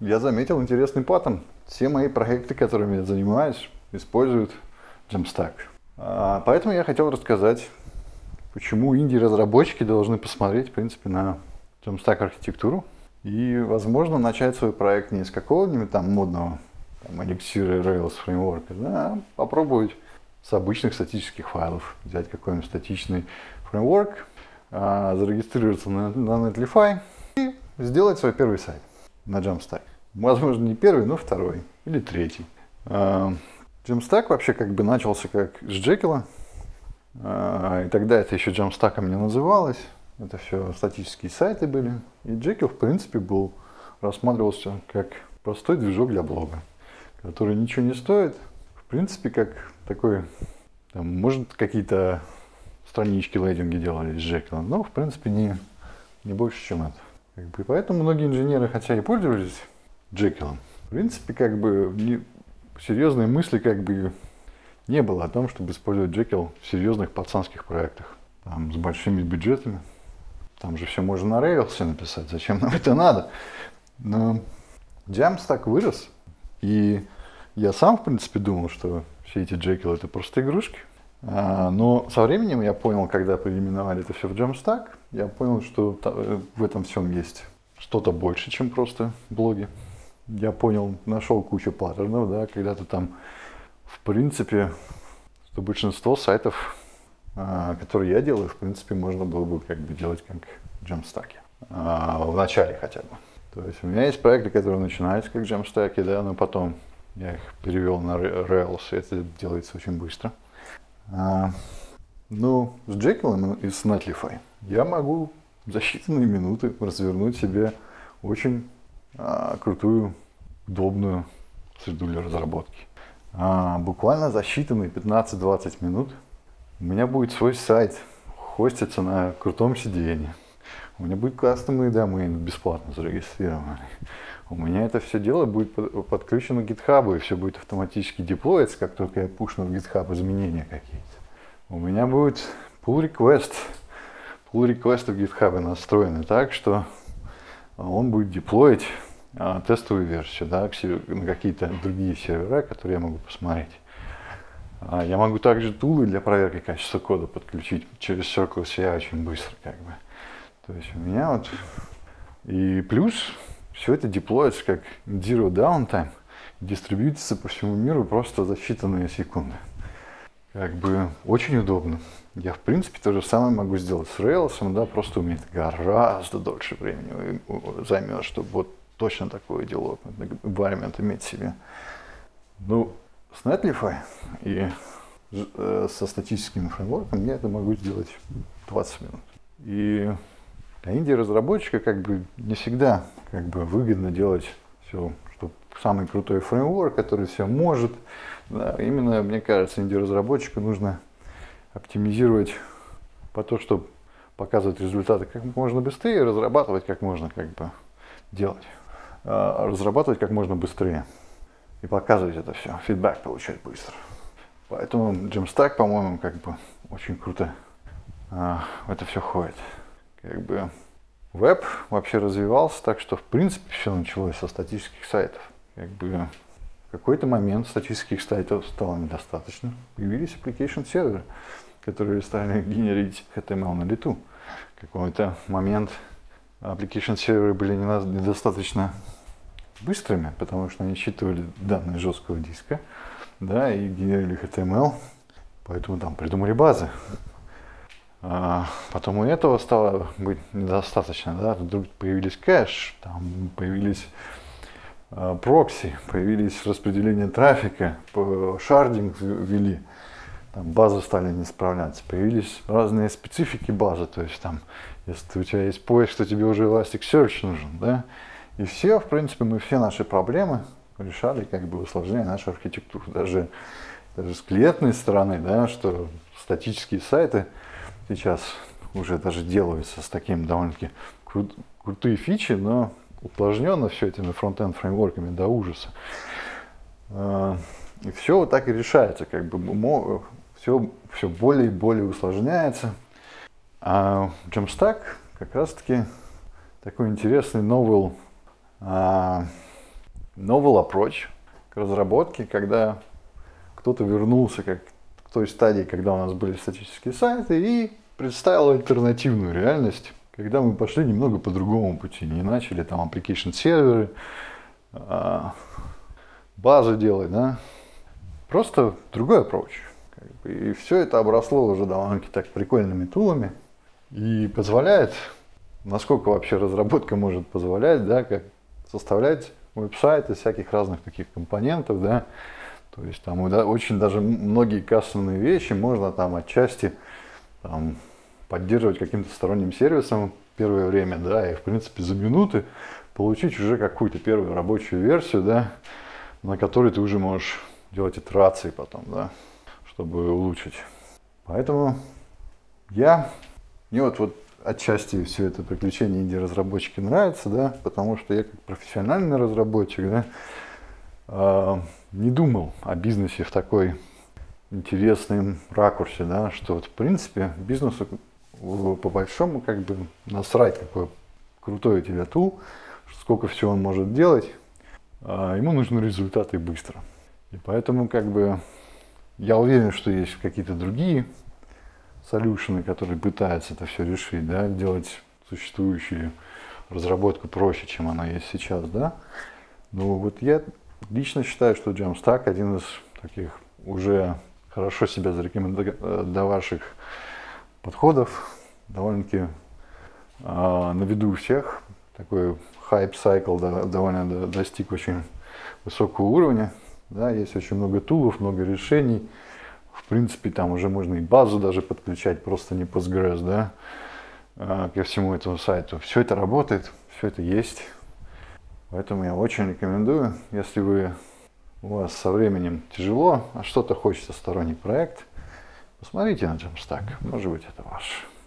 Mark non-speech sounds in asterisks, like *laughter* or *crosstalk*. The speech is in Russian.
я заметил интересный паттерн. Все мои проекты, которыми я занимаюсь, используют Jamstack. А, поэтому я хотел рассказать, почему инди-разработчики должны посмотреть, в принципе, на Jamstack архитектуру и, возможно, начать свой проект не с какого-нибудь там модного там, Elixir Rails фреймворка, да, а попробовать с обычных статических файлов взять какой-нибудь статичный фреймворк, а, зарегистрироваться на, на Netlify и сделать свой первый сайт на Jamstack. Возможно, не первый, но второй или третий. А, Jamstack вообще как бы начался как с Jekyll, а, и тогда это еще Jamstack не называлось. Это все статические сайты были. И Jekyll, в принципе, был, рассматривался как простой движок для блога, который ничего не стоит. В принципе, как такой, там, может, какие-то странички, лейдинги делали с Jekyll, но, в принципе, не, не больше, чем это. Как бы, поэтому многие инженеры, хотя и пользовались Jekyll, в принципе, как бы не, серьезной мысли как бы не было о том, чтобы использовать Jekyll в серьезных пацанских проектах, там, с большими бюджетами. Там же все можно на Rails написать, зачем нам это надо? Но Jamstack так вырос, и я сам, в принципе, думал, что все эти Jekyll это просто игрушки. А, но со временем я понял, когда переименовали это все в Jamstack, я понял, что э, в этом всем есть что-то больше, чем просто блоги я понял, нашел кучу паттернов, да, когда то там, в принципе, что большинство сайтов, а, которые я делаю, в принципе, можно было бы как бы делать как Jamstack. А, в начале хотя бы. То есть у меня есть проекты, которые начинаются как Jamstack, да, но потом я их перевел на Rails, и это делается очень быстро. А, ну, с Jekyll и с Netlify я могу за считанные минуты развернуть себе очень а, крутую, удобную среду для разработки. А, буквально за считанные 15-20 минут у меня будет свой сайт, хоститься на крутом сиденье. У меня будет кастомный домен бесплатно зарегистрированный. У меня это все дело будет подключено к GitHub, и все будет автоматически деплоиться, как только я пушну в GitHub изменения какие-то. У меня будет pull request. Pull request в GitHub настроены так, что он будет деплоить а, тестовую версию да, на какие-то другие сервера, которые я могу посмотреть. А, я могу также тулы для проверки качества кода подключить через Circle CI очень быстро. Как бы. То есть у меня вот... И плюс все это деплоится как zero downtime, дистрибьютится по всему миру просто за считанные секунды. Как бы очень удобно. Я, в принципе, то же самое могу сделать с Rails, да, просто у меня это гораздо дольше времени займет, чтобы вот точно такое дело, environment иметь себе. Ну, с Netlify и э, со статическим фреймворком я это могу сделать 20 минут. И для инди-разработчика как бы не всегда как бы выгодно делать все, что самый крутой фреймворк, который все может. Да, именно, мне кажется, инди-разработчику нужно оптимизировать по то, чтобы показывать результаты как можно быстрее, разрабатывать как можно как бы делать. А, разрабатывать как можно быстрее и показывать это все, фидбэк получать быстро. Поэтому Jamstack, по-моему, как бы очень круто а, это все ходит. Как бы веб вообще развивался так, что в принципе все началось со статических сайтов. Как бы в какой-то момент статических сайтов стало недостаточно. Появились application серверы, которые стали *laughs* генерить HTML на лету. В какой-то момент application серверы были недостаточно быстрыми, потому что они считывали данные жесткого диска, да, и генерили HTML, поэтому там придумали базы. А потом у этого стало быть недостаточно, да, вдруг появились кэш, там появились а, прокси, появились распределение трафика, шардинг ввели, там базы стали не справляться, появились разные специфики базы, то есть там, если у тебя есть поиск, то тебе уже Elasticsearch нужен, да, и все, в принципе, мы все наши проблемы решали, как бы усложняя нашу архитектуру, даже, даже с клиентной стороны, да, что статические сайты сейчас уже даже делаются с таким довольно-таки крут, крутые фичи, но усложненно все этими фронтенд фреймворками до ужаса. А, и все вот так и решается, как бы все, все более и более усложняется. А Jamstack как раз таки такой интересный новый а, novel approach к разработке, когда кто-то вернулся как той стадии, когда у нас были статические сайты, и представил альтернативную реальность, когда мы пошли немного по другому пути, не начали там application серверы, а, базы делать, да, просто другой approach. И все это обросло уже довольно-таки так прикольными тулами и позволяет, насколько вообще разработка может позволять, да, как составлять веб-сайт из всяких разных таких компонентов, да, то есть там очень даже многие кастомные вещи можно там отчасти там, поддерживать каким-то сторонним сервисом первое время, да, и в принципе за минуты получить уже какую-то первую рабочую версию, да, на которой ты уже можешь делать итерации потом, да, чтобы улучшить. Поэтому я, мне вот, вот отчасти все это приключение инди-разработчики нравится, да, потому что я как профессиональный разработчик, да, не думал о бизнесе в такой интересном ракурсе, да, что вот в принципе бизнесу по большому как бы насрать, какой крутой у тебя тул, сколько всего он может делать, а ему нужны результаты быстро. И поэтому как бы я уверен, что есть какие-то другие солюшены, которые пытаются это все решить, да, делать существующую разработку проще, чем она есть сейчас, да. Но вот я лично считаю, что Jamstack один из таких уже хорошо себя зарекомендовавших подходов, довольно-таки э, на виду у всех. Такой хайп-сайкл да, довольно достиг очень высокого уровня. Да, есть очень много тулов, много решений. В принципе, там уже можно и базу даже подключать, просто не Postgres, да, э, ко всему этому сайту. Все это работает, все это есть. Поэтому я очень рекомендую, если вы у вас со временем тяжело, а что-то хочется сторонний проект, посмотрите на Jamstack, может быть это ваш.